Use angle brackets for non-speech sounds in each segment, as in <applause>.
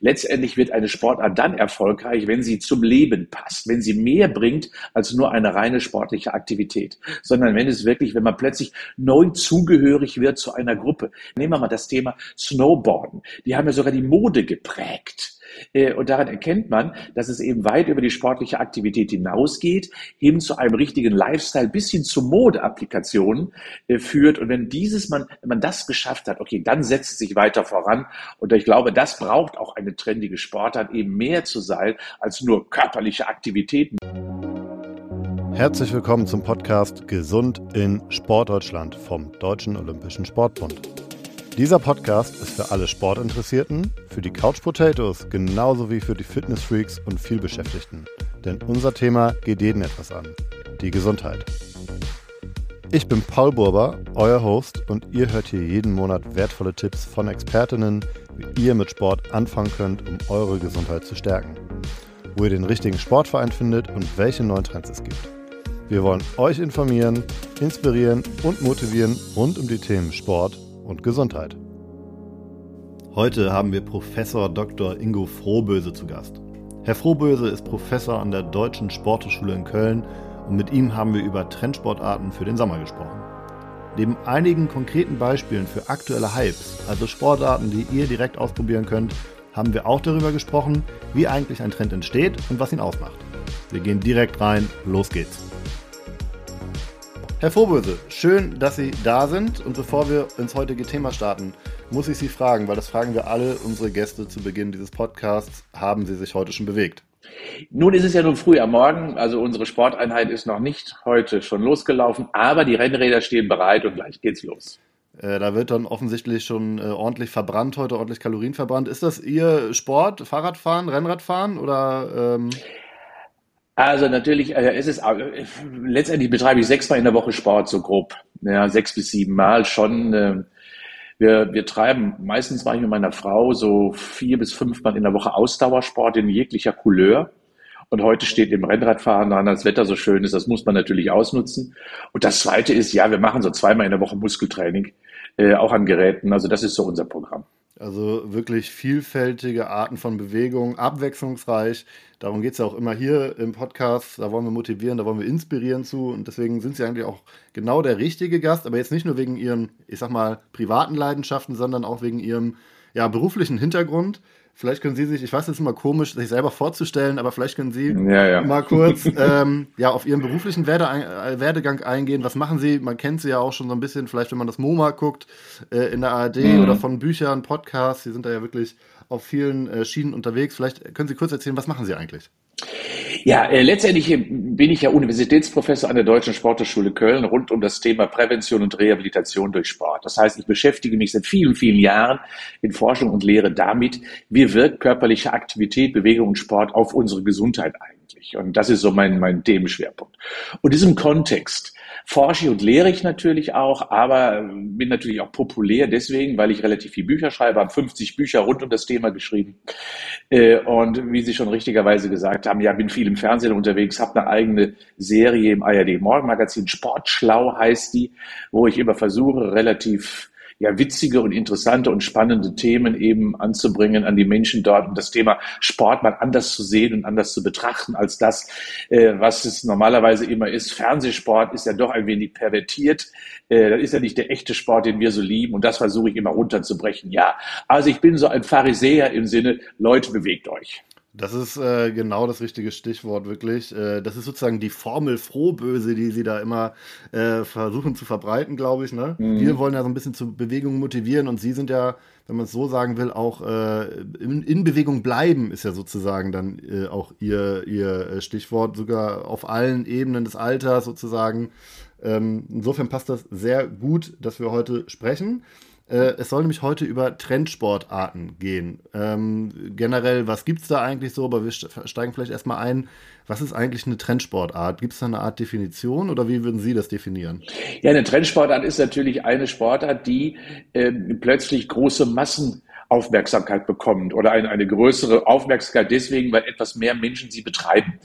Letztendlich wird eine Sportart dann erfolgreich, wenn sie zum Leben passt, wenn sie mehr bringt als nur eine reine sportliche Aktivität, sondern wenn es wirklich, wenn man plötzlich neu zugehörig wird zu einer Gruppe. Nehmen wir mal das Thema Snowboarden. Die haben ja sogar die Mode geprägt. Äh, und daran erkennt man, dass es eben weit über die sportliche Aktivität hinausgeht, hin zu einem richtigen Lifestyle bis hin zu Modeapplikationen äh, führt. Und wenn dieses man, wenn man das geschafft hat, okay, dann setzt es sich weiter voran. Und ich glaube, das braucht auch eine trendige Sportart, eben mehr zu sein als nur körperliche Aktivitäten. Herzlich willkommen zum Podcast Gesund in Sportdeutschland vom Deutschen Olympischen Sportbund. Dieser Podcast ist für alle Sportinteressierten, für die Couch Potatoes genauso wie für die Fitnessfreaks und vielbeschäftigten. Denn unser Thema geht jeden etwas an. Die Gesundheit. Ich bin Paul Burber, euer Host, und ihr hört hier jeden Monat wertvolle Tipps von Expertinnen, wie ihr mit Sport anfangen könnt, um eure Gesundheit zu stärken. Wo ihr den richtigen Sportverein findet und welche neuen Trends es gibt. Wir wollen euch informieren, inspirieren und motivieren rund um die Themen Sport, und Gesundheit. Heute haben wir Professor Dr. Ingo Frohböse zu Gast. Herr Frohböse ist Professor an der Deutschen Sporthochschule in Köln und mit ihm haben wir über Trendsportarten für den Sommer gesprochen. Neben einigen konkreten Beispielen für aktuelle Hypes, also Sportarten, die ihr direkt ausprobieren könnt, haben wir auch darüber gesprochen, wie eigentlich ein Trend entsteht und was ihn ausmacht. Wir gehen direkt rein, los geht's. Herr Vorböse, schön, dass Sie da sind. Und bevor wir ins heutige Thema starten, muss ich Sie fragen, weil das fragen wir alle unsere Gäste zu Beginn dieses Podcasts. Haben Sie sich heute schon bewegt? Nun ist es ja nun früh am Morgen, also unsere Sporteinheit ist noch nicht heute schon losgelaufen, aber die Rennräder stehen bereit und gleich geht's los. Äh, da wird dann offensichtlich schon äh, ordentlich verbrannt heute, ordentlich Kalorien verbrannt. Ist das Ihr Sport, Fahrradfahren, Rennradfahren oder? Ähm also natürlich, äh, es ist äh, letztendlich betreibe ich sechsmal in der Woche Sport, so grob. Ja, sechs bis sieben Mal schon. Äh, wir, wir treiben, meistens mache ich mit meiner Frau so vier bis fünfmal in der Woche Ausdauersport in jeglicher Couleur. Und heute steht im Rennradfahren daran, das Wetter so schön ist, das muss man natürlich ausnutzen. Und das zweite ist, ja, wir machen so zweimal in der Woche Muskeltraining, äh, auch an Geräten. Also das ist so unser Programm. Also wirklich vielfältige Arten von Bewegung, abwechslungsreich. Darum geht es ja auch immer hier im Podcast. Da wollen wir motivieren, da wollen wir inspirieren zu. Und deswegen sind Sie eigentlich auch genau der richtige Gast. Aber jetzt nicht nur wegen Ihren, ich sag mal, privaten Leidenschaften, sondern auch wegen Ihrem ja, beruflichen Hintergrund. Vielleicht können Sie sich, ich weiß, es ist immer komisch, sich selber vorzustellen, aber vielleicht können Sie ja, ja. mal kurz ähm, ja, auf Ihren beruflichen äh, Werdegang eingehen. Was machen Sie? Man kennt Sie ja auch schon so ein bisschen, vielleicht wenn man das MoMA guckt, äh, in der ARD mhm. oder von Büchern, Podcasts. Sie sind da ja wirklich auf vielen äh, Schienen unterwegs. Vielleicht können Sie kurz erzählen, was machen Sie eigentlich? Ja, äh, letztendlich bin ich ja Universitätsprofessor an der Deutschen Sporthochschule Köln rund um das Thema Prävention und Rehabilitation durch Sport. Das heißt, ich beschäftige mich seit vielen, vielen Jahren in Forschung und Lehre damit, wie wirkt körperliche Aktivität, Bewegung und Sport auf unsere Gesundheit eigentlich. Und das ist so mein, mein Themenschwerpunkt. Und in diesem Kontext forsche und lehre ich natürlich auch, aber bin natürlich auch populär deswegen, weil ich relativ viele Bücher schreibe, habe 50 Bücher rund um das Thema geschrieben. Äh, und wie Sie schon richtigerweise gesagt haben, ja, bin viel im Fernsehen unterwegs, habe eine eigene Serie im ARD Morgenmagazin, Sportschlau heißt die, wo ich immer versuche, relativ ja, witzige und interessante und spannende Themen eben anzubringen an die Menschen dort, um das Thema Sport mal anders zu sehen und anders zu betrachten als das, äh, was es normalerweise immer ist. Fernsehsport ist ja doch ein wenig pervertiert. Äh, das ist ja nicht der echte Sport, den wir so lieben und das versuche ich immer runterzubrechen. Ja, also ich bin so ein Pharisäer im Sinne, Leute, bewegt euch. Das ist äh, genau das richtige Stichwort, wirklich. Äh, das ist sozusagen die Formel Frohböse, die sie da immer äh, versuchen zu verbreiten, glaube ich. Ne? Mhm. Wir wollen ja so ein bisschen zur Bewegung motivieren und sie sind ja, wenn man es so sagen will, auch äh, in, in, Bewegung bleiben, ist ja sozusagen dann äh, auch ihr, ihr äh, Stichwort, sogar auf allen Ebenen des Alters sozusagen. Ähm, insofern passt das sehr gut, dass wir heute sprechen. Äh, es soll nämlich heute über Trendsportarten gehen. Ähm, generell, was gibt es da eigentlich so? Aber wir steigen vielleicht erstmal ein. Was ist eigentlich eine Trendsportart? Gibt es da eine Art Definition oder wie würden Sie das definieren? Ja, eine Trendsportart ist natürlich eine Sportart, die äh, plötzlich große Massen Aufmerksamkeit bekommt oder eine, eine größere Aufmerksamkeit deswegen, weil etwas mehr Menschen sie betreiben.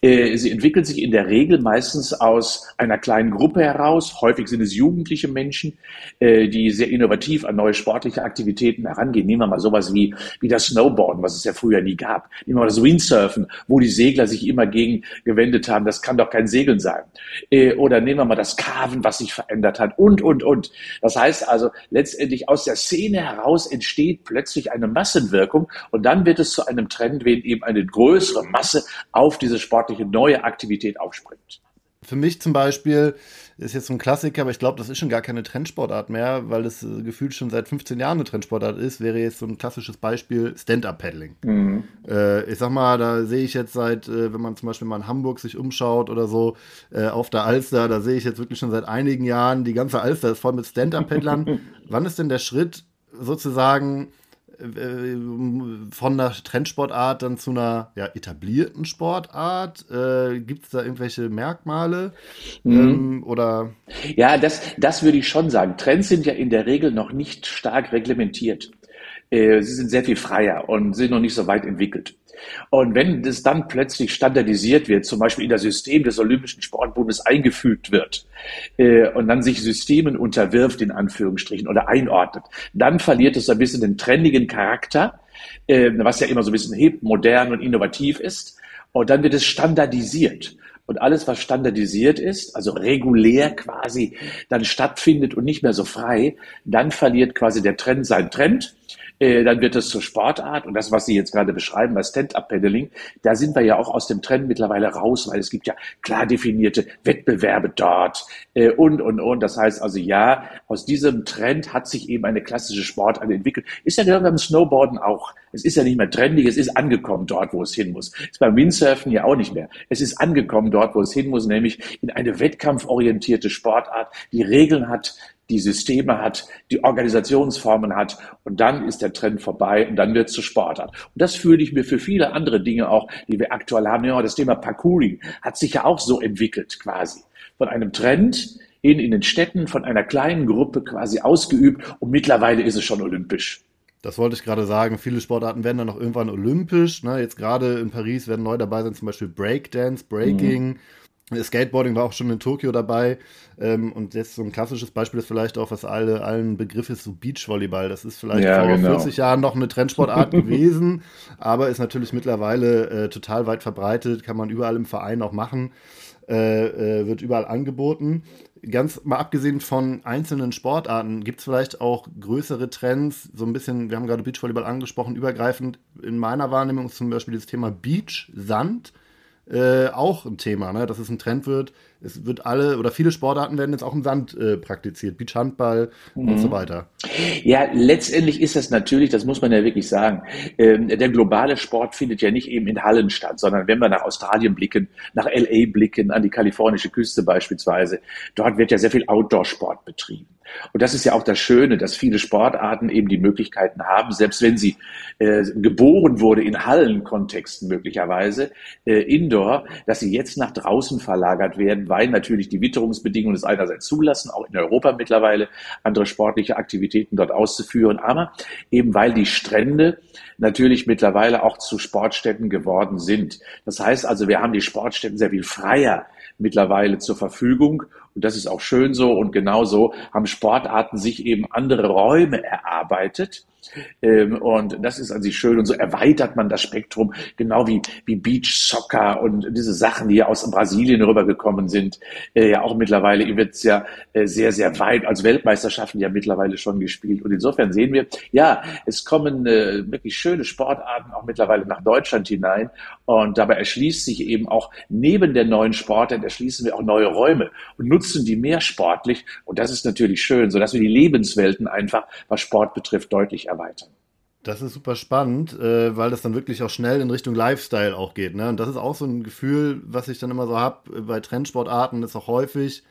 Äh, sie entwickelt sich in der Regel meistens aus einer kleinen Gruppe heraus. Häufig sind es jugendliche Menschen, äh, die sehr innovativ an neue sportliche Aktivitäten herangehen. Nehmen wir mal sowas wie, wie das Snowboarden, was es ja früher nie gab. Nehmen wir mal das Windsurfen, wo die Segler sich immer gegen gewendet haben. Das kann doch kein Segeln sein. Äh, oder nehmen wir mal das Carven, was sich verändert hat und, und, und. Das heißt also, letztendlich aus der Szene heraus entsteht plötzlich eine Massenwirkung und dann wird es zu einem Trend, wenn eben eine größere Masse auf diese sportliche neue Aktivität aufspringt. Für mich zum Beispiel ist jetzt so ein Klassiker, aber ich glaube, das ist schon gar keine Trendsportart mehr, weil es äh, gefühlt schon seit 15 Jahren eine Trendsportart ist, wäre jetzt so ein klassisches Beispiel Stand-Up-Paddling. Mhm. Äh, ich sag mal, da sehe ich jetzt seit, äh, wenn man zum Beispiel mal in Hamburg sich umschaut oder so, äh, auf der Alster, da sehe ich jetzt wirklich schon seit einigen Jahren, die ganze Alster ist voll mit Stand-Up-Paddlern. <laughs> Wann ist denn der Schritt sozusagen äh, von einer Trendsportart dann zu einer ja, etablierten Sportart? Äh, Gibt es da irgendwelche Merkmale? Mhm. Ähm, oder? Ja, das, das würde ich schon sagen. Trends sind ja in der Regel noch nicht stark reglementiert. Äh, sie sind sehr viel freier und sind noch nicht so weit entwickelt. Und wenn das dann plötzlich standardisiert wird, zum Beispiel in das System des Olympischen Sportbundes eingefügt wird äh, und dann sich Systemen unterwirft, in Anführungsstrichen, oder einordnet, dann verliert es ein bisschen den trendigen Charakter, äh, was ja immer so ein bisschen hip, modern und innovativ ist. Und dann wird es standardisiert. Und alles, was standardisiert ist, also regulär quasi dann stattfindet und nicht mehr so frei, dann verliert quasi der Trend seinen Trend äh, dann wird es zur Sportart und das, was Sie jetzt gerade beschreiben bei Stand-Up-Paddling, da sind wir ja auch aus dem Trend mittlerweile raus, weil es gibt ja klar definierte Wettbewerbe dort äh, und, und, und. Das heißt also, ja, aus diesem Trend hat sich eben eine klassische Sportart entwickelt. Ist ja beim Snowboarden auch. Es ist ja nicht mehr trendig, es ist angekommen dort, wo es hin muss. Ist beim Windsurfen ja auch nicht mehr. Es ist angekommen dort, wo es hin muss, nämlich in eine wettkampforientierte Sportart, die Regeln hat, die Systeme hat, die Organisationsformen hat und dann ist der Trend vorbei und dann wird es zur Sportart. Und das fühle ich mir für viele andere Dinge auch, die wir aktuell haben. Ja, das Thema Parkouring hat sich ja auch so entwickelt quasi. Von einem Trend hin in den Städten, von einer kleinen Gruppe quasi ausgeübt und mittlerweile ist es schon olympisch. Das wollte ich gerade sagen. Viele Sportarten werden dann noch irgendwann olympisch. Ne? Jetzt gerade in Paris werden neu dabei sein, zum Beispiel Breakdance, Breaking. Mhm Skateboarding war auch schon in Tokio dabei. Ähm, und jetzt so ein klassisches Beispiel ist vielleicht auch, was alle, allen Begriff ist, so Beachvolleyball. Das ist vielleicht ja, vor genau. 40 Jahren noch eine Trendsportart <laughs> gewesen, aber ist natürlich mittlerweile äh, total weit verbreitet, kann man überall im Verein auch machen, äh, äh, wird überall angeboten. Ganz mal abgesehen von einzelnen Sportarten, gibt es vielleicht auch größere Trends, so ein bisschen, wir haben gerade Beachvolleyball angesprochen, übergreifend in meiner Wahrnehmung ist zum Beispiel das Thema Beach, Sand äh, auch ein Thema, ne? dass es ein Trend wird. Es wird alle oder viele Sportarten werden jetzt auch im Sand äh, praktiziert, Beachhandball mhm. und so weiter. Ja, letztendlich ist das natürlich, das muss man ja wirklich sagen, ähm, der globale Sport findet ja nicht eben in Hallen statt, sondern wenn wir nach Australien blicken, nach LA blicken, an die kalifornische Küste beispielsweise, dort wird ja sehr viel Outdoor-Sport betrieben. Und das ist ja auch das Schöne, dass viele Sportarten eben die Möglichkeiten haben, selbst wenn sie äh, geboren wurde in Hallenkontexten möglicherweise, äh, indoor, dass sie jetzt nach draußen verlagert werden, weil natürlich die Witterungsbedingungen es einerseits zulassen, auch in Europa mittlerweile andere sportliche Aktivitäten dort auszuführen, aber eben weil die Strände natürlich mittlerweile auch zu Sportstätten geworden sind. Das heißt also, wir haben die Sportstätten sehr viel freier mittlerweile zur Verfügung und das ist auch schön so und genauso haben Sportarten sich eben andere Räume erarbeitet. Ähm, und das ist an sich schön. Und so erweitert man das Spektrum, genau wie, wie Beach Soccer und diese Sachen, die ja aus Brasilien rübergekommen sind. Äh, ja, auch mittlerweile wird es ja äh, sehr, sehr weit als Weltmeisterschaften ja mittlerweile schon gespielt. Und insofern sehen wir, ja, es kommen äh, wirklich schöne Sportarten auch mittlerweile nach Deutschland hinein. Und dabei erschließt sich eben auch neben der neuen Sportart, erschließen wir auch neue Räume und nutzen nutzen die mehr sportlich. Und das ist natürlich schön, sodass wir die Lebenswelten einfach, was Sport betrifft, deutlich erweitern. Das ist super spannend, äh, weil das dann wirklich auch schnell in Richtung Lifestyle auch geht. Ne? Und das ist auch so ein Gefühl, was ich dann immer so habe bei Trendsportarten, ist auch häufig,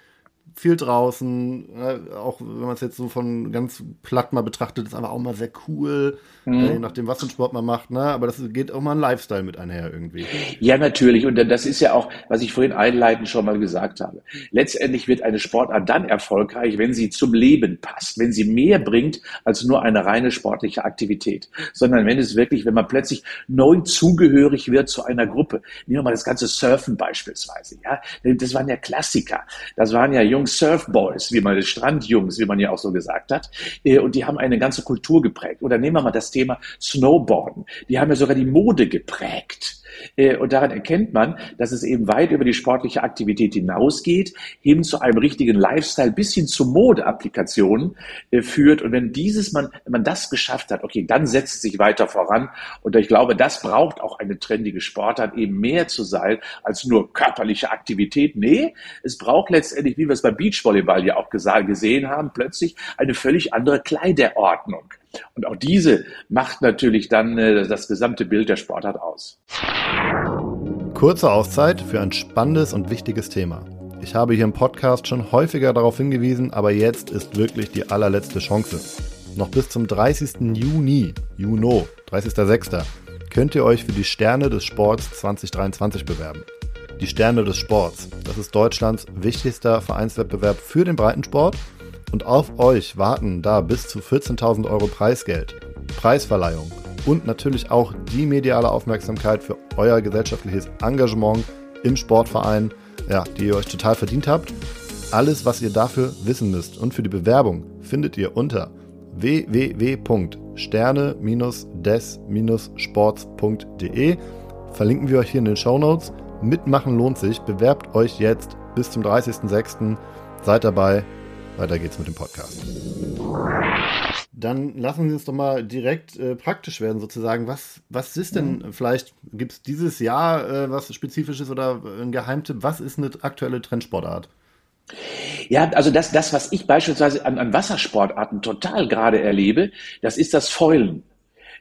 viel draußen, ne? auch wenn man es jetzt so von ganz platt mal betrachtet, ist einfach auch mal sehr cool, mhm. äh, je nachdem, was für einen Sport man macht, ne? aber das geht auch mal ein Lifestyle mit einher irgendwie. Ja, natürlich und das ist ja auch, was ich vorhin einleitend schon mal gesagt habe. Letztendlich wird eine Sportart dann erfolgreich, wenn sie zum Leben passt, wenn sie mehr bringt als nur eine reine sportliche Aktivität, sondern wenn es wirklich, wenn man plötzlich neu zugehörig wird zu einer Gruppe. Nehmen wir mal das ganze Surfen beispielsweise, ja, das waren ja Klassiker, das waren ja Jungs Surfboys, wie man Strandjungs, wie man ja auch so gesagt hat. Äh, und die haben eine ganze Kultur geprägt. Oder nehmen wir mal das Thema Snowboarden. Die haben ja sogar die Mode geprägt. Äh, und daran erkennt man, dass es eben weit über die sportliche Aktivität hinausgeht, hin zu einem richtigen Lifestyle bis hin zu Modeapplikationen äh, führt. Und wenn dieses man, wenn man das geschafft hat, okay, dann setzt es sich weiter voran. Und ich glaube, das braucht auch eine trendige Sportart, eben mehr zu sein als nur körperliche Aktivität. Nee, es braucht letztendlich, wie wir es beim Beachvolleyball ja auch gesehen haben, plötzlich eine völlig andere Kleiderordnung. Und auch diese macht natürlich dann äh, das gesamte Bild der Sportart aus. Kurze Auszeit für ein spannendes und wichtiges Thema. Ich habe hier im Podcast schon häufiger darauf hingewiesen, aber jetzt ist wirklich die allerletzte Chance. Noch bis zum 30. Juni, Juno, 30.06., könnt ihr euch für die Sterne des Sports 2023 bewerben. Die Sterne des Sports, das ist Deutschlands wichtigster Vereinswettbewerb für den Breitensport und auf euch warten da bis zu 14.000 Euro Preisgeld, Preisverleihung und natürlich auch die mediale Aufmerksamkeit für euer gesellschaftliches Engagement im Sportverein, ja, die ihr euch total verdient habt. Alles, was ihr dafür wissen müsst und für die Bewerbung findet ihr unter www.sterne-des-sports.de. Verlinken wir euch hier in den Show Notes. Mitmachen lohnt sich. Bewerbt euch jetzt bis zum 30.06. Seid dabei. Weiter geht's mit dem Podcast. Dann lassen Sie uns doch mal direkt äh, praktisch werden, sozusagen. Was, was ist denn, mhm. vielleicht gibt es dieses Jahr äh, was Spezifisches oder ein Geheimtipp? Was ist eine aktuelle Trendsportart? Ja, also das, das was ich beispielsweise an, an Wassersportarten total gerade erlebe, das ist das Fäulen.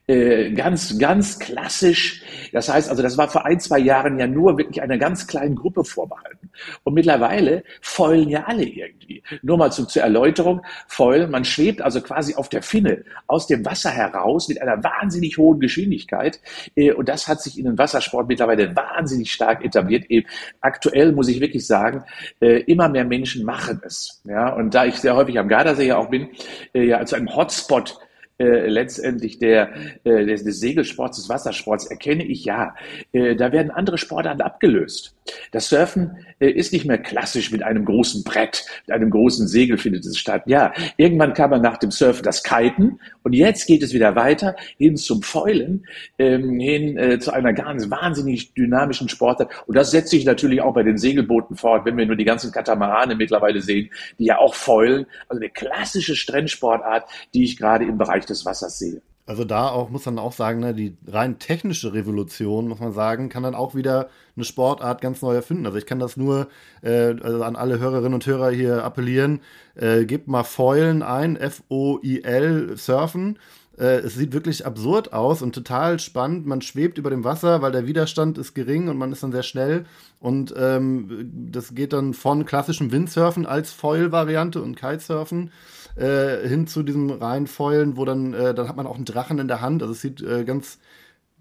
Äh, ganz, ganz klassisch. Das heißt also, das war vor ein, zwei Jahren ja nur wirklich einer ganz kleinen Gruppe vorbehalten. Und mittlerweile feulen ja alle irgendwie. Nur mal zu, zur Erläuterung. Feulen, man schwebt also quasi auf der Finne aus dem Wasser heraus mit einer wahnsinnig hohen Geschwindigkeit. Äh, und das hat sich in den Wassersport mittlerweile wahnsinnig stark etabliert. Eben aktuell muss ich wirklich sagen, äh, immer mehr Menschen machen es. Ja, und da ich sehr häufig am Gardasee ja auch bin, ja, zu einem Hotspot äh, letztendlich der, äh, des, Segelsports, des Wassersports erkenne ich ja, äh, da werden andere Sportarten abgelöst. Das Surfen äh, ist nicht mehr klassisch mit einem großen Brett, mit einem großen Segel findet es statt. Ja, irgendwann kam man nach dem Surfen das Kiten und jetzt geht es wieder weiter hin zum Fäulen, ähm, hin äh, zu einer ganz wahnsinnig dynamischen Sportart. Und das setzt sich natürlich auch bei den Segelbooten fort, wenn wir nur die ganzen Katamarane mittlerweile sehen, die ja auch fäulen. Also eine klassische Strandsportart, die ich gerade im Bereich des Wassers sehe. Also da auch muss man auch sagen, ne, die rein technische Revolution, muss man sagen, kann dann auch wieder eine Sportart ganz neu erfinden. Also ich kann das nur äh, also an alle Hörerinnen und Hörer hier appellieren. Äh, gebt mal Foilen ein, F-O-I-L, Surfen. Äh, es sieht wirklich absurd aus und total spannend. Man schwebt über dem Wasser, weil der Widerstand ist gering und man ist dann sehr schnell. Und ähm, das geht dann von klassischem Windsurfen als Foil-Variante und Kitesurfen äh, hin zu diesem reinen Foilen, wo dann, äh, dann hat man auch einen Drachen in der Hand. Also es sieht äh, ganz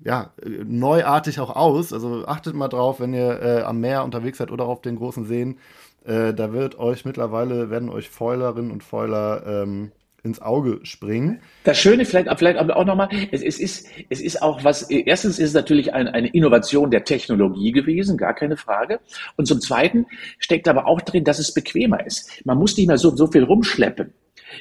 ja, neuartig auch aus. Also achtet mal drauf, wenn ihr äh, am Meer unterwegs seid oder auf den großen Seen. Äh, da wird euch mittlerweile, werden euch Foilerinnen und Foiler ähm, ins Auge springen. Das Schöne vielleicht, vielleicht auch nochmal, es, es, ist, es ist auch was, erstens ist es natürlich ein, eine Innovation der Technologie gewesen, gar keine Frage. Und zum Zweiten steckt aber auch drin, dass es bequemer ist. Man muss nicht mehr so, so viel rumschleppen.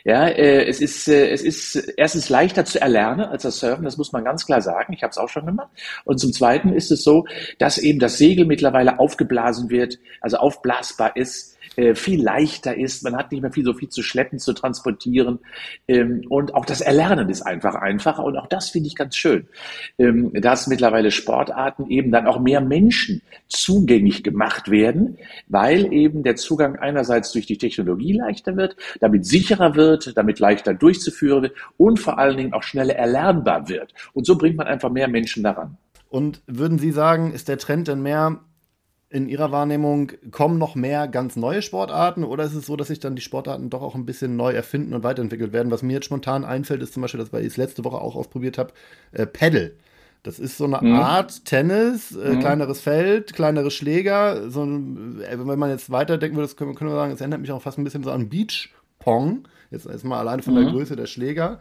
Ja, äh, es ist äh, es ist erstens leichter zu erlernen als das Surfen, das muss man ganz klar sagen. Ich habe es auch schon gemacht. Und zum Zweiten ist es so, dass eben das Segel mittlerweile aufgeblasen wird, also aufblasbar ist äh, viel leichter ist. Man hat nicht mehr viel so viel zu schleppen, zu transportieren. Ähm, und auch das Erlernen ist einfach einfacher. Und auch das finde ich ganz schön, ähm, dass mittlerweile Sportarten eben dann auch mehr Menschen zugänglich gemacht werden, weil eben der Zugang einerseits durch die Technologie leichter wird, damit sicherer wird, damit leichter durchzuführen wird und vor allen Dingen auch schneller erlernbar wird. Und so bringt man einfach mehr Menschen daran. Und würden Sie sagen, ist der Trend denn mehr in Ihrer Wahrnehmung, kommen noch mehr ganz neue Sportarten oder ist es so, dass sich dann die Sportarten doch auch ein bisschen neu erfinden und weiterentwickelt werden? Was mir jetzt spontan einfällt, ist zum Beispiel, das, weil ich es letzte Woche auch ausprobiert habe, äh, Paddle. Das ist so eine mhm. Art Tennis, äh, mhm. kleineres Feld, kleinere Schläger. So äh, wenn man jetzt weiterdenken würde, das können, können wir sagen, es erinnert mich auch fast ein bisschen so an Beach Pong. Jetzt erstmal alleine von mhm. der Größe der Schläger.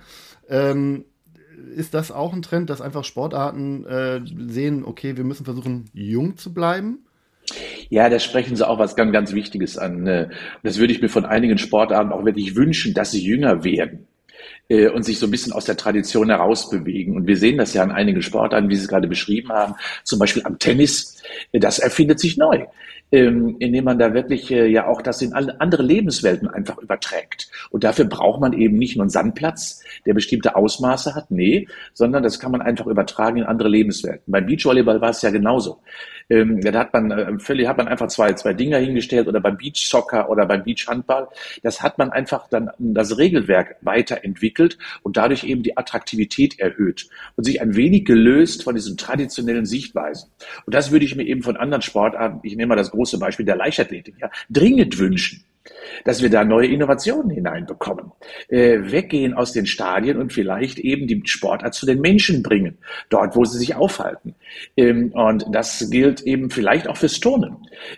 Ähm, ist das auch ein Trend, dass einfach Sportarten äh, sehen, okay, wir müssen versuchen, jung zu bleiben? Ja, da sprechen Sie auch was ganz, ganz Wichtiges an. Ne? Das würde ich mir von einigen Sportarten auch wirklich wünschen, dass sie jünger werden äh, und sich so ein bisschen aus der Tradition herausbewegen. Und wir sehen das ja an einigen Sportarten, wie Sie es gerade beschrieben haben, zum Beispiel am Tennis. Das erfindet sich neu ähm, indem man da wirklich äh, ja auch das in andere Lebenswelten einfach überträgt. Und dafür braucht man eben nicht nur einen Sandplatz, der bestimmte Ausmaße hat, nee, sondern das kann man einfach übertragen in andere Lebenswelten. Beim Beachvolleyball war es ja genauso. Ähm, da hat man äh, völlig, hat man einfach zwei, zwei Dinger hingestellt oder beim Beachsoccer oder beim Beachhandball. Das hat man einfach dann das Regelwerk weiterentwickelt und dadurch eben die Attraktivität erhöht und sich ein wenig gelöst von diesen traditionellen Sichtweisen. Und das würde ich mir eben von anderen Sportarten, ich nehme mal das große Beispiel der Leichtathletik, ja, dringend wünschen dass wir da neue Innovationen hineinbekommen. Äh, weggehen aus den Stadien und vielleicht eben die Sportart zu den Menschen bringen, dort, wo sie sich aufhalten. Ähm, und das gilt eben vielleicht auch fürs Turnen,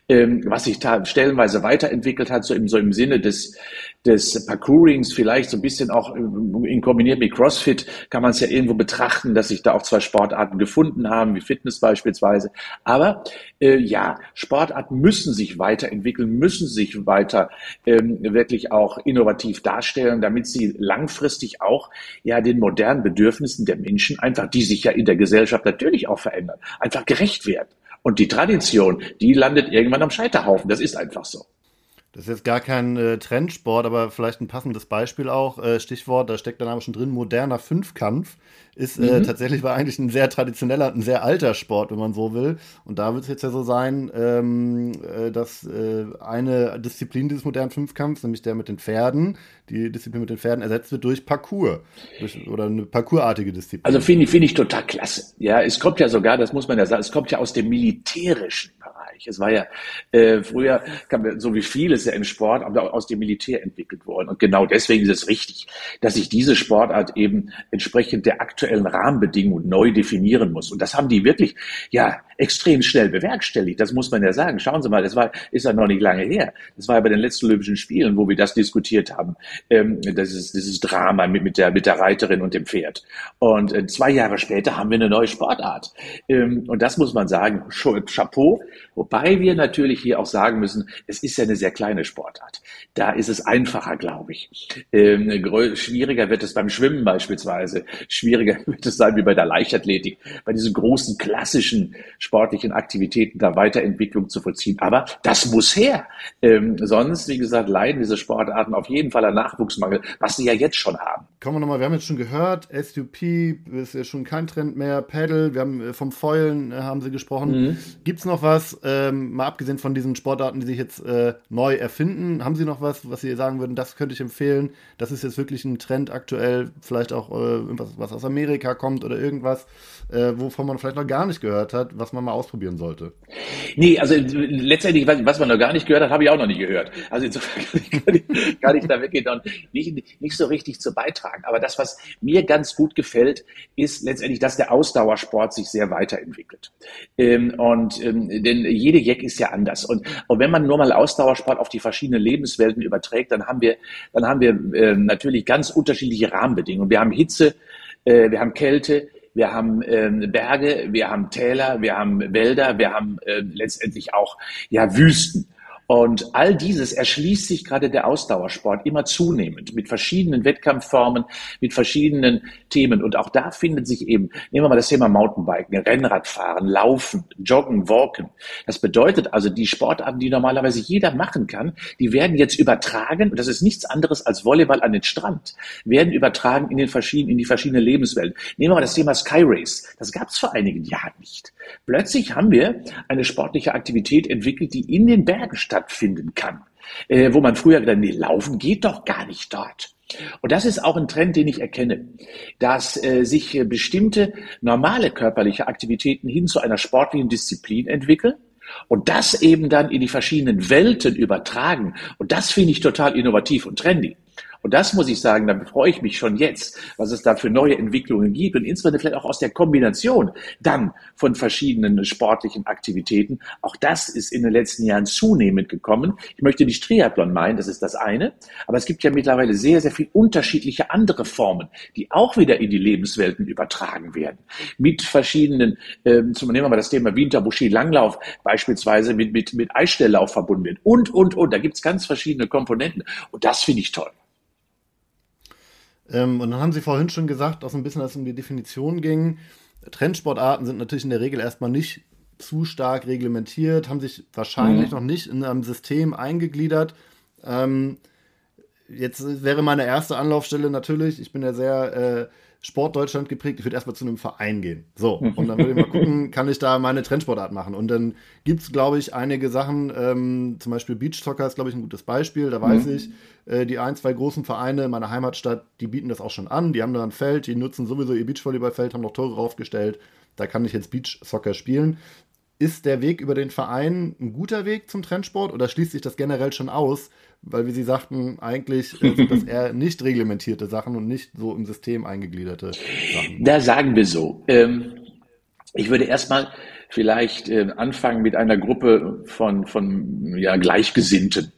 ähm, was sich da stellenweise weiterentwickelt hat, so im, so im Sinne des, des Parkourings, vielleicht so ein bisschen auch in kombiniert mit CrossFit, kann man es ja irgendwo betrachten, dass sich da auch zwei Sportarten gefunden haben, wie Fitness beispielsweise. Aber äh, ja, Sportarten müssen sich weiterentwickeln, müssen sich weiter ähm, wirklich auch innovativ darstellen, damit sie langfristig auch ja den modernen Bedürfnissen der Menschen einfach, die sich ja in der Gesellschaft natürlich auch verändern, einfach gerecht werden. Und die Tradition, die landet irgendwann am Scheiterhaufen. Das ist einfach so. Das ist jetzt gar kein äh, Trendsport, aber vielleicht ein passendes Beispiel auch. Äh, Stichwort, da steckt der Name schon drin, moderner Fünfkampf ist äh, mhm. tatsächlich war eigentlich ein sehr traditioneller, ein sehr alter Sport, wenn man so will. Und da wird es jetzt ja so sein, ähm, äh, dass äh, eine Disziplin dieses modernen Fünfkampfs, nämlich der mit den Pferden, die Disziplin mit den Pferden ersetzt wird durch Parcours durch, oder eine parkourartige Disziplin. Also finde ich, finde ich total klasse. Ja, es kommt ja sogar, das muss man ja sagen, es kommt ja aus dem militärischen Bereich. Es war ja äh, früher, so wie vieles ja im Sport, aber aus dem Militär entwickelt worden. Und genau deswegen ist es richtig, dass sich diese Sportart eben entsprechend der aktuellen Rahmenbedingungen neu definieren muss. Und das haben die wirklich, ja, extrem schnell bewerkstelligt. Das muss man ja sagen. Schauen Sie mal, das war, ist ja noch nicht lange her. Das war ja bei den letzten Olympischen Spielen, wo wir das diskutiert haben. Ähm, das ist dieses Drama mit, mit der, mit der Reiterin und dem Pferd. Und äh, zwei Jahre später haben wir eine neue Sportart. Ähm, und das muss man sagen. Chapeau. Wobei wir natürlich hier auch sagen müssen, es ist ja eine sehr kleine Sportart. Da ist es einfacher, glaube ich. Ähm, schwieriger wird es beim Schwimmen beispielsweise. Schwieriger <laughs> wird es sein wie bei der Leichtathletik. Bei diesen großen klassischen sportlichen Aktivitäten da Weiterentwicklung zu vollziehen. Aber das muss her. Ähm, sonst, wie gesagt, leiden diese Sportarten auf jeden Fall an Nachwuchsmangel, was sie ja jetzt schon haben. Kommen wir nochmal, wir haben jetzt schon gehört, SUP ist ja schon kein Trend mehr, Paddle, wir haben äh, vom Foilen äh, haben sie gesprochen. Mhm. Gibt es noch was, ähm, mal abgesehen von diesen Sportarten, die sich jetzt äh, neu erfinden, haben Sie noch was, was Sie sagen würden, das könnte ich empfehlen, das ist jetzt wirklich ein Trend aktuell, vielleicht auch äh, was, was aus Amerika kommt oder irgendwas, äh, wovon man vielleicht noch gar nicht gehört hat, was man mal ausprobieren sollte. Nee, also letztendlich, was man noch gar nicht gehört hat, habe ich auch noch nie gehört. Also insofern <laughs> kann ich, kann ich da wirklich nicht, nicht so richtig zu beitragen. Aber das, was mir ganz gut gefällt, ist letztendlich, dass der Ausdauersport sich sehr weiterentwickelt. Ähm, und ähm, denn jede Jack ist ja anders. Und, und wenn man nur mal Ausdauersport auf die verschiedenen Lebenswelten überträgt, dann haben wir, dann haben wir äh, natürlich ganz unterschiedliche Rahmenbedingungen. Wir haben Hitze, äh, wir haben Kälte, wir haben ähm, Berge, wir haben Täler, wir haben Wälder, wir haben äh, letztendlich auch ja Wüsten. Und all dieses erschließt sich gerade der Ausdauersport immer zunehmend mit verschiedenen Wettkampfformen, mit verschiedenen Themen. Und auch da findet sich eben, nehmen wir mal das Thema Mountainbiken, Rennradfahren, Laufen, Joggen, Walken. Das bedeutet also, die Sportarten, die normalerweise jeder machen kann, die werden jetzt übertragen, und das ist nichts anderes als Volleyball an den Strand, werden übertragen in, den verschiedenen, in die verschiedenen Lebenswelten. Nehmen wir mal das Thema Sky Race. Das gab es vor einigen Jahren nicht. Plötzlich haben wir eine sportliche Aktivität entwickelt, die in den Bergen stattfinden kann. Äh, wo man früher gedacht, nee, laufen geht doch gar nicht dort. Und das ist auch ein Trend, den ich erkenne, dass äh, sich äh, bestimmte normale körperliche Aktivitäten hin zu einer sportlichen Disziplin entwickeln, Und das eben dann in die verschiedenen Welten übertragen. Und das finde ich total innovativ und trendy. Und das muss ich sagen, da freue ich mich schon jetzt, was es da für neue Entwicklungen gibt und insbesondere vielleicht auch aus der Kombination dann von verschiedenen sportlichen Aktivitäten. Auch das ist in den letzten Jahren zunehmend gekommen. Ich möchte nicht Triathlon meinen, das ist das eine, aber es gibt ja mittlerweile sehr, sehr viel unterschiedliche andere Formen, die auch wieder in die Lebenswelten übertragen werden. Mit verschiedenen, ähm, zum nehmen wir mal das Thema Winter, Buschi, Langlauf beispielsweise mit, mit, mit Eisstelllauf verbunden wird und, und, und. Da gibt es ganz verschiedene Komponenten und das finde ich toll. Ähm, und dann haben Sie vorhin schon gesagt, auch so ein bisschen, als es um die Definition ging. Trendsportarten sind natürlich in der Regel erstmal nicht zu stark reglementiert, haben sich wahrscheinlich mhm. noch nicht in einem System eingegliedert. Ähm, jetzt wäre meine erste Anlaufstelle natürlich, ich bin ja sehr äh, Sportdeutschland geprägt, ich würde erstmal zu einem Verein gehen. So, und dann würde ich mal gucken, kann ich da meine Trendsportart machen? Und dann gibt es, glaube ich, einige Sachen, ähm, zum Beispiel Beach Soccer ist, glaube ich, ein gutes Beispiel. Da weiß mhm. ich, äh, die ein, zwei großen Vereine in meiner Heimatstadt, die bieten das auch schon an. Die haben da ein Feld, die nutzen sowieso ihr Beachvolleyballfeld, haben noch Tore raufgestellt. Da kann ich jetzt Beach Soccer spielen. Ist der Weg über den Verein ein guter Weg zum Trendsport oder schließt sich das generell schon aus? Weil, wie Sie sagten, eigentlich äh, sind das eher <laughs> nicht reglementierte Sachen und nicht so im System eingegliederte Sachen. Da sagen wir so. Ähm, ich würde erstmal vielleicht äh, anfangen mit einer Gruppe von, von ja, Gleichgesinnten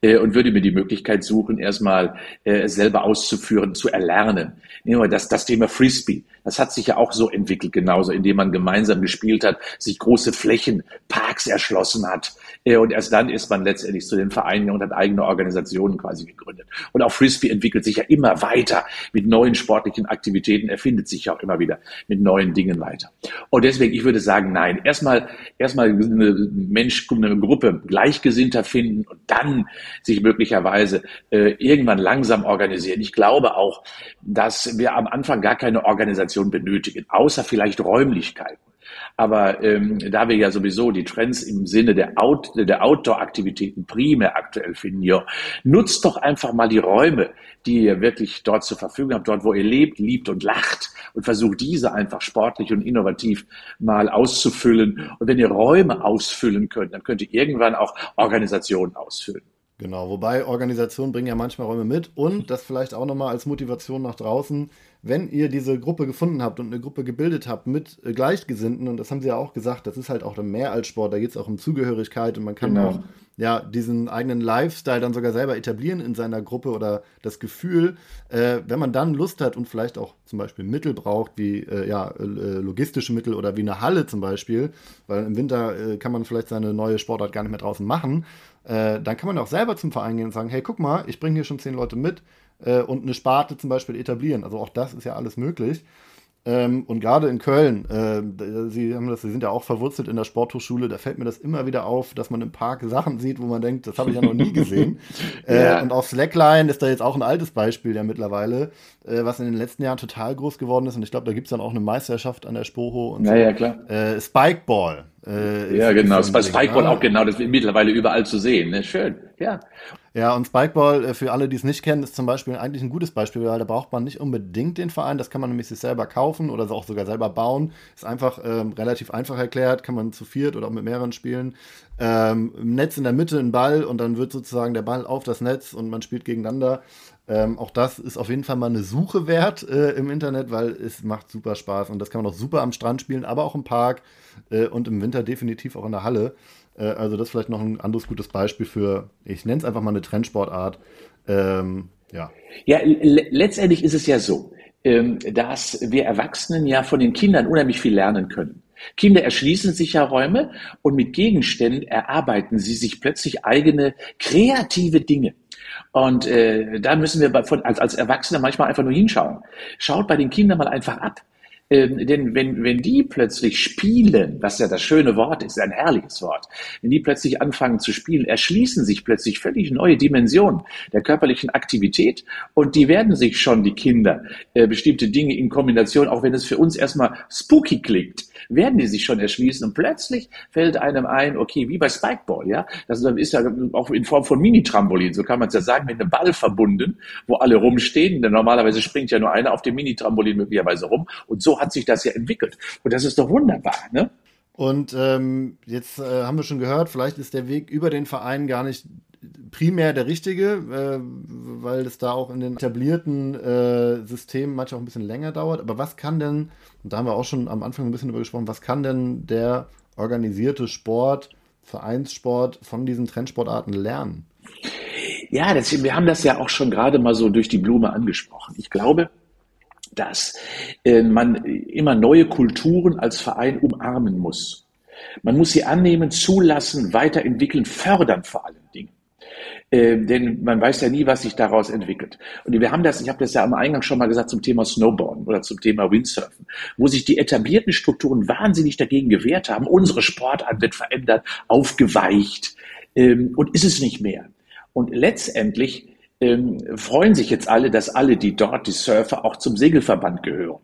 äh, und würde mir die Möglichkeit suchen, erstmal äh, selber auszuführen, zu erlernen. Nehmen wir das, das Thema Frisbee. Das hat sich ja auch so entwickelt, genauso, indem man gemeinsam gespielt hat, sich große Flächen, Parks erschlossen hat. Äh, und erst dann ist man letztendlich zu den Vereinen und hat eigene Organisationen quasi gegründet. Und auch Frisbee entwickelt sich ja immer weiter mit neuen sportlichen Aktivitäten, erfindet sich ja auch immer wieder mit neuen Dingen weiter. Und deswegen, ich würde sagen, nein. Erstmal, erstmal eine Mensch, eine Gruppe Gleichgesinnter finden und dann sich möglicherweise äh, irgendwann langsam organisieren. Ich glaube auch, dass wir am Anfang gar keine Organisation benötigen, außer vielleicht Räumlichkeiten. Aber ähm, da wir ja sowieso die Trends im Sinne der, Out der Outdoor-Aktivitäten primär aktuell finden, ja, nutzt doch einfach mal die Räume, die ihr wirklich dort zur Verfügung habt, dort, wo ihr lebt, liebt und lacht und versucht diese einfach sportlich und innovativ mal auszufüllen. Und wenn ihr Räume ausfüllen könnt, dann könnt ihr irgendwann auch Organisationen ausfüllen. Genau, wobei Organisationen bringen ja manchmal Räume mit und <laughs> das vielleicht auch nochmal als Motivation nach draußen, wenn ihr diese Gruppe gefunden habt und eine Gruppe gebildet habt mit äh, Gleichgesinnten, und das haben sie ja auch gesagt, das ist halt auch mehr als Sport, da geht es auch um Zugehörigkeit und man kann genau. auch ja, diesen eigenen Lifestyle dann sogar selber etablieren in seiner Gruppe oder das Gefühl, äh, wenn man dann Lust hat und vielleicht auch zum Beispiel Mittel braucht, wie äh, ja, äh, logistische Mittel oder wie eine Halle zum Beispiel, weil im Winter äh, kann man vielleicht seine neue Sportart gar nicht mehr draußen machen äh, dann kann man auch selber zum Verein gehen und sagen, hey, guck mal, ich bringe hier schon zehn Leute mit äh, und eine Sparte zum Beispiel etablieren. Also auch das ist ja alles möglich. Ähm, und gerade in Köln, äh, Sie, haben das, Sie sind ja auch verwurzelt in der Sporthochschule, da fällt mir das immer wieder auf, dass man im Park Sachen sieht, wo man denkt, das habe ich ja noch nie gesehen. <laughs> äh, ja. Und auf Slackline ist da jetzt auch ein altes Beispiel ja mittlerweile, äh, was in den letzten Jahren total groß geworden ist. Und ich glaube, da gibt es dann auch eine Meisterschaft an der Spoho und ja, so. Ja, klar. Äh, Spikeball. Äh, ja, genau. Bei Spikeball auch genau, das wird mittlerweile überall zu sehen. Ne? Schön, ja. Ja, und Spikeball, äh, für alle, die es nicht kennen, ist zum Beispiel eigentlich ein gutes Beispiel, weil da braucht man nicht unbedingt den Verein, das kann man nämlich sich selber kaufen oder auch sogar selber bauen. Ist einfach ähm, relativ einfach erklärt, kann man zu viert oder auch mit mehreren spielen. Ähm, Im Netz in der Mitte ein Ball und dann wird sozusagen der Ball auf das Netz und man spielt gegeneinander. Ähm, auch das ist auf jeden Fall mal eine Suche wert äh, im Internet, weil es macht super Spaß und das kann man auch super am Strand spielen, aber auch im Park äh, und im Winter definitiv auch in der Halle. Äh, also das ist vielleicht noch ein anderes gutes Beispiel für, ich nenne es einfach mal eine Trendsportart. Ähm, ja, ja letztendlich ist es ja so, ähm, dass wir Erwachsenen ja von den Kindern unheimlich viel lernen können. Kinder erschließen sich ja Räume und mit Gegenständen erarbeiten sie sich plötzlich eigene kreative Dinge. Und äh, da müssen wir bei, von, als, als Erwachsene manchmal einfach nur hinschauen. Schaut bei den Kindern mal einfach ab. Ähm, denn wenn, wenn die plötzlich spielen, was ja das schöne Wort ist, ein herrliches Wort, wenn die plötzlich anfangen zu spielen, erschließen sich plötzlich völlig neue Dimensionen der körperlichen Aktivität und die werden sich schon, die Kinder, äh, bestimmte Dinge in Kombination, auch wenn es für uns erstmal spooky klingt, werden die sich schon erschließen und plötzlich fällt einem ein, okay, wie bei Spikeball, ja, das ist ja auch in Form von Mini-Trampolin, so kann man es ja sagen, mit einem Ball verbunden, wo alle rumstehen, denn normalerweise springt ja nur einer auf dem Mini-Trampolin möglicherweise rum und so hat sich das ja entwickelt. Und das ist doch wunderbar, ne? Und ähm, jetzt äh, haben wir schon gehört, vielleicht ist der Weg über den Verein gar nicht primär der richtige, äh, weil es da auch in den etablierten äh, Systemen manchmal auch ein bisschen länger dauert. Aber was kann denn, und da haben wir auch schon am Anfang ein bisschen darüber gesprochen, was kann denn der organisierte Sport, Vereinssport von diesen Trendsportarten lernen? Ja, das, wir haben das ja auch schon gerade mal so durch die Blume angesprochen. Ich glaube, dass äh, man immer neue Kulturen als Verein umarmen muss. Man muss sie annehmen, zulassen, weiterentwickeln, fördern vor allen Dingen. Äh, denn man weiß ja nie, was sich daraus entwickelt. Und wir haben das, ich habe das ja am Eingang schon mal gesagt zum Thema Snowboarden oder zum Thema Windsurfen, wo sich die etablierten Strukturen wahnsinnig dagegen gewehrt haben. Unsere Sportart wird verändert, aufgeweicht ähm, und ist es nicht mehr. Und letztendlich ähm, freuen sich jetzt alle, dass alle, die dort, die Surfer, auch zum Segelverband gehören,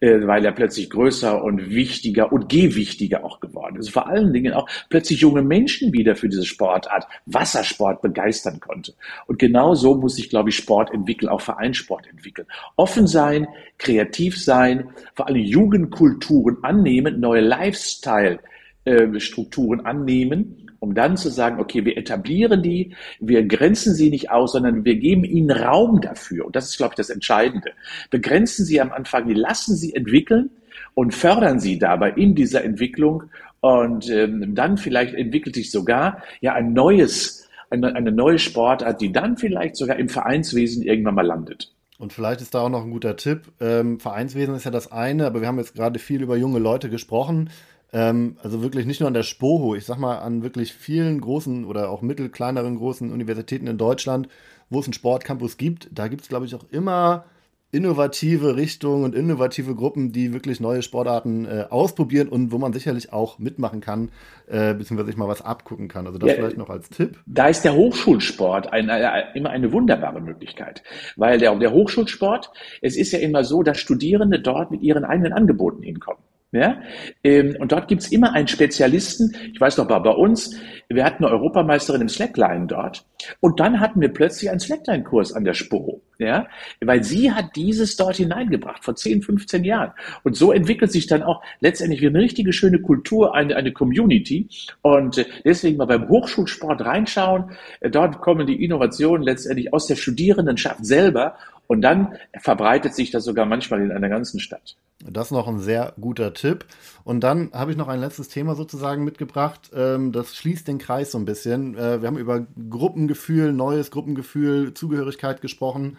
äh, weil er plötzlich größer und wichtiger und gewichtiger auch geworden ist. Vor allen Dingen auch plötzlich junge Menschen wieder für diese Sportart, Wassersport begeistern konnte. Und genau so muss sich, glaube ich, Sport entwickeln, auch Vereinssport entwickeln. Offen sein, kreativ sein, vor allem Jugendkulturen annehmen, neue Lifestyle-Strukturen äh, annehmen um dann zu sagen, okay, wir etablieren die, wir grenzen sie nicht aus, sondern wir geben ihnen Raum dafür. Und das ist, glaube ich, das Entscheidende. Begrenzen sie am Anfang, lassen sie entwickeln und fördern sie dabei in dieser Entwicklung. Und ähm, dann vielleicht entwickelt sich sogar ja ein neues, eine, eine neue Sportart, die dann vielleicht sogar im Vereinswesen irgendwann mal landet. Und vielleicht ist da auch noch ein guter Tipp. Ähm, Vereinswesen ist ja das eine, aber wir haben jetzt gerade viel über junge Leute gesprochen. Ähm, also wirklich nicht nur an der Spoho, ich sag mal an wirklich vielen großen oder auch mittelkleineren großen Universitäten in Deutschland, wo es einen Sportcampus gibt. Da gibt es, glaube ich, auch immer innovative Richtungen und innovative Gruppen, die wirklich neue Sportarten äh, ausprobieren und wo man sicherlich auch mitmachen kann, äh, beziehungsweise sich mal was abgucken kann. Also das ja, vielleicht noch als Tipp. Da ist der Hochschulsport ein, äh, immer eine wunderbare Möglichkeit, weil der, der Hochschulsport, es ist ja immer so, dass Studierende dort mit ihren eigenen Angeboten hinkommen. Ja? Ähm, und dort gibt's immer einen Spezialisten. Ich weiß noch, bei, bei uns, wir hatten eine Europameisterin im Slackline dort. Und dann hatten wir plötzlich einen Slackline-Kurs an der Sporo. Ja? Weil sie hat dieses dort hineingebracht, vor 10, 15 Jahren. Und so entwickelt sich dann auch letztendlich eine richtige schöne Kultur, eine, eine Community. Und äh, deswegen mal beim Hochschulsport reinschauen. Äh, dort kommen die Innovationen letztendlich aus der Studierendenschaft selber. Und dann verbreitet sich das sogar manchmal in einer ganzen Stadt. Das ist noch ein sehr guter Tipp. Und dann habe ich noch ein letztes Thema sozusagen mitgebracht. Ähm, das schließt den Kreis so ein bisschen. Äh, wir haben über Gruppengefühl, neues Gruppengefühl, Zugehörigkeit gesprochen.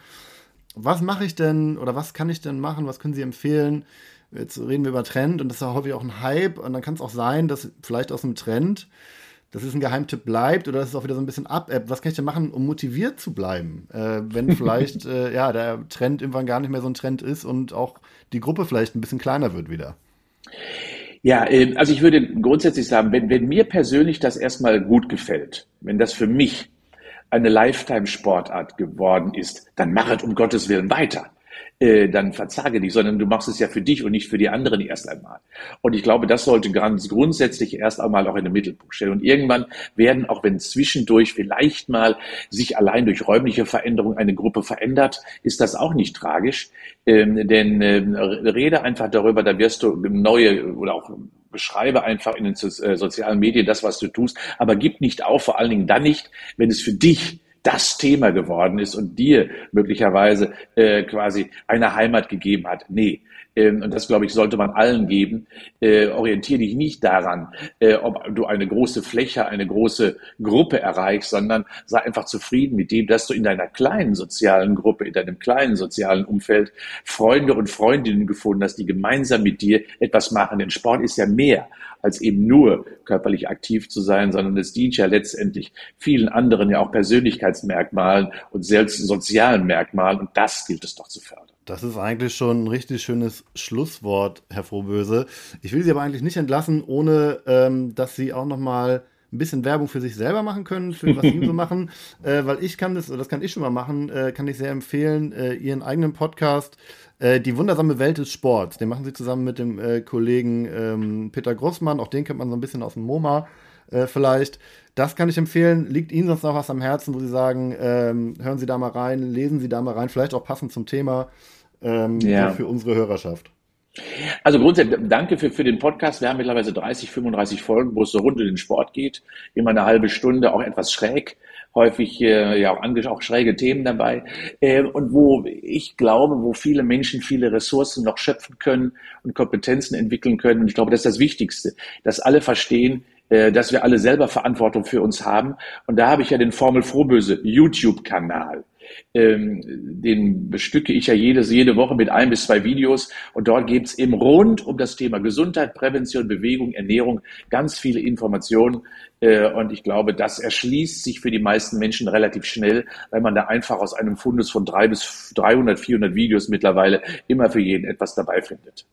Was mache ich denn oder was kann ich denn machen? Was können Sie empfehlen? Jetzt reden wir über Trend und das ist ja häufig auch ein Hype. Und dann kann es auch sein, dass vielleicht aus einem Trend dass es ein Geheimtipp bleibt oder dass es auch wieder so ein bisschen ab-App. Was kann ich denn machen, um motiviert zu bleiben? Äh, wenn <laughs> vielleicht äh, ja, der Trend irgendwann gar nicht mehr so ein Trend ist und auch die Gruppe vielleicht ein bisschen kleiner wird wieder. Ja, ähm, also ich würde grundsätzlich sagen, wenn, wenn mir persönlich das erstmal gut gefällt, wenn das für mich eine Lifetime-Sportart geworden ist, dann machet um Gottes Willen weiter äh, dann verzage dich, sondern du machst es ja für dich und nicht für die anderen erst einmal. Und ich glaube, das sollte ganz grundsätzlich erst einmal auch in den Mittelpunkt stellen. Und irgendwann werden, auch wenn zwischendurch vielleicht mal sich allein durch räumliche Veränderung eine Gruppe verändert, ist das auch nicht tragisch. Ähm, denn äh, rede einfach darüber, da wirst du neue oder auch beschreibe einfach in den äh, sozialen Medien das, was du tust, aber gib nicht auf, vor allen Dingen dann nicht, wenn es für dich das Thema geworden ist und dir möglicherweise äh, quasi eine Heimat gegeben hat. Nee, und das, glaube ich, sollte man allen geben, äh, orientiere dich nicht daran, äh, ob du eine große Fläche, eine große Gruppe erreichst, sondern sei einfach zufrieden mit dem, dass du in deiner kleinen sozialen Gruppe, in deinem kleinen sozialen Umfeld Freunde und Freundinnen gefunden hast, die gemeinsam mit dir etwas machen. Denn Sport ist ja mehr als eben nur körperlich aktiv zu sein, sondern es dient ja letztendlich vielen anderen ja auch Persönlichkeitsmerkmalen und selbst sozialen Merkmalen und das gilt es doch zu fördern. Das ist eigentlich schon ein richtig schönes Schlusswort, Herr Frohböse. Ich will Sie aber eigentlich nicht entlassen, ohne ähm, dass Sie auch noch mal ein bisschen Werbung für sich selber machen können, für was Sie so <laughs> machen, äh, weil ich kann das, das kann ich schon mal machen, äh, kann ich sehr empfehlen, äh, Ihren eigenen Podcast äh, die wundersame Welt des Sports. Den machen sie zusammen mit dem äh, Kollegen ähm, Peter Grossmann. Auch den kennt man so ein bisschen aus dem MoMA äh, vielleicht. Das kann ich empfehlen. Liegt Ihnen sonst noch was am Herzen, wo Sie sagen, ähm, hören Sie da mal rein, lesen Sie da mal rein, vielleicht auch passend zum Thema ähm, ja. für unsere Hörerschaft. Also grundsätzlich danke für, für den Podcast. Wir haben mittlerweile 30, 35 Folgen, wo es so rund um den Sport geht. Immer eine halbe Stunde, auch etwas schräg. Häufig äh, ja auch, auch schräge Themen dabei. Äh, und wo ich glaube, wo viele Menschen viele Ressourcen noch schöpfen können und Kompetenzen entwickeln können. Und ich glaube, das ist das Wichtigste, dass alle verstehen, äh, dass wir alle selber Verantwortung für uns haben. Und da habe ich ja den Formel Frohböse YouTube-Kanal ähm, den bestücke ich ja jedes, jede Woche mit ein bis zwei Videos und dort gibt es eben rund um das Thema Gesundheit, Prävention, Bewegung, Ernährung ganz viele Informationen äh, und ich glaube, das erschließt sich für die meisten Menschen relativ schnell, weil man da einfach aus einem Fundus von drei bis 300, 400 Videos mittlerweile immer für jeden etwas dabei findet.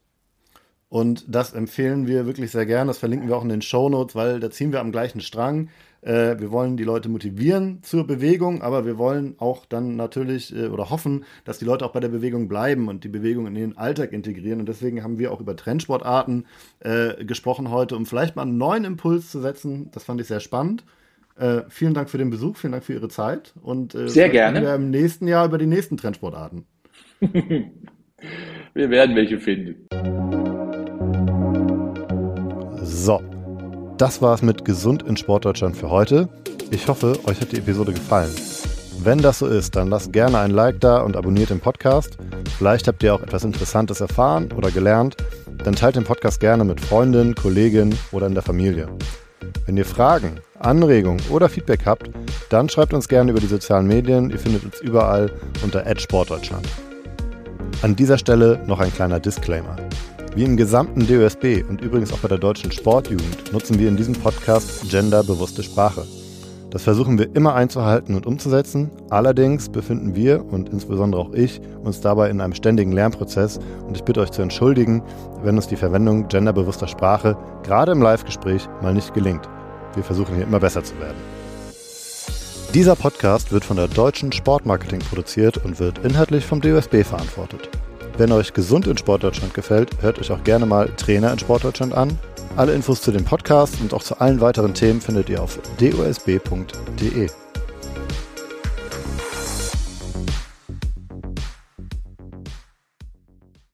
Und das empfehlen wir wirklich sehr gern. Das verlinken wir auch in den Show Notes, weil da ziehen wir am gleichen Strang. Äh, wir wollen die Leute motivieren zur Bewegung, aber wir wollen auch dann natürlich äh, oder hoffen, dass die Leute auch bei der Bewegung bleiben und die Bewegung in den Alltag integrieren. Und deswegen haben wir auch über Trendsportarten äh, gesprochen heute, um vielleicht mal einen neuen Impuls zu setzen. Das fand ich sehr spannend. Äh, vielen Dank für den Besuch, vielen Dank für Ihre Zeit und äh, sehr gerne. Wir im nächsten Jahr über die nächsten Trendsportarten. <laughs> wir werden welche finden. So, das war es mit Gesund in Sportdeutschland für heute. Ich hoffe, euch hat die Episode gefallen. Wenn das so ist, dann lasst gerne ein Like da und abonniert den Podcast. Vielleicht habt ihr auch etwas Interessantes erfahren oder gelernt. Dann teilt den Podcast gerne mit Freundinnen, Kolleginnen oder in der Familie. Wenn ihr Fragen, Anregungen oder Feedback habt, dann schreibt uns gerne über die sozialen Medien. Ihr findet uns überall unter Sportdeutschland. An dieser Stelle noch ein kleiner Disclaimer. Wie im gesamten DOSB und übrigens auch bei der deutschen Sportjugend nutzen wir in diesem Podcast genderbewusste Sprache. Das versuchen wir immer einzuhalten und umzusetzen. Allerdings befinden wir und insbesondere auch ich uns dabei in einem ständigen Lernprozess und ich bitte euch zu entschuldigen, wenn uns die Verwendung genderbewusster Sprache gerade im Live-Gespräch mal nicht gelingt. Wir versuchen hier immer besser zu werden. Dieser Podcast wird von der Deutschen Sportmarketing produziert und wird inhaltlich vom DOSB verantwortet. Wenn euch gesund in Sportdeutschland gefällt, hört euch auch gerne mal Trainer in Sportdeutschland an. Alle Infos zu dem Podcast und auch zu allen weiteren Themen findet ihr auf dosb.de.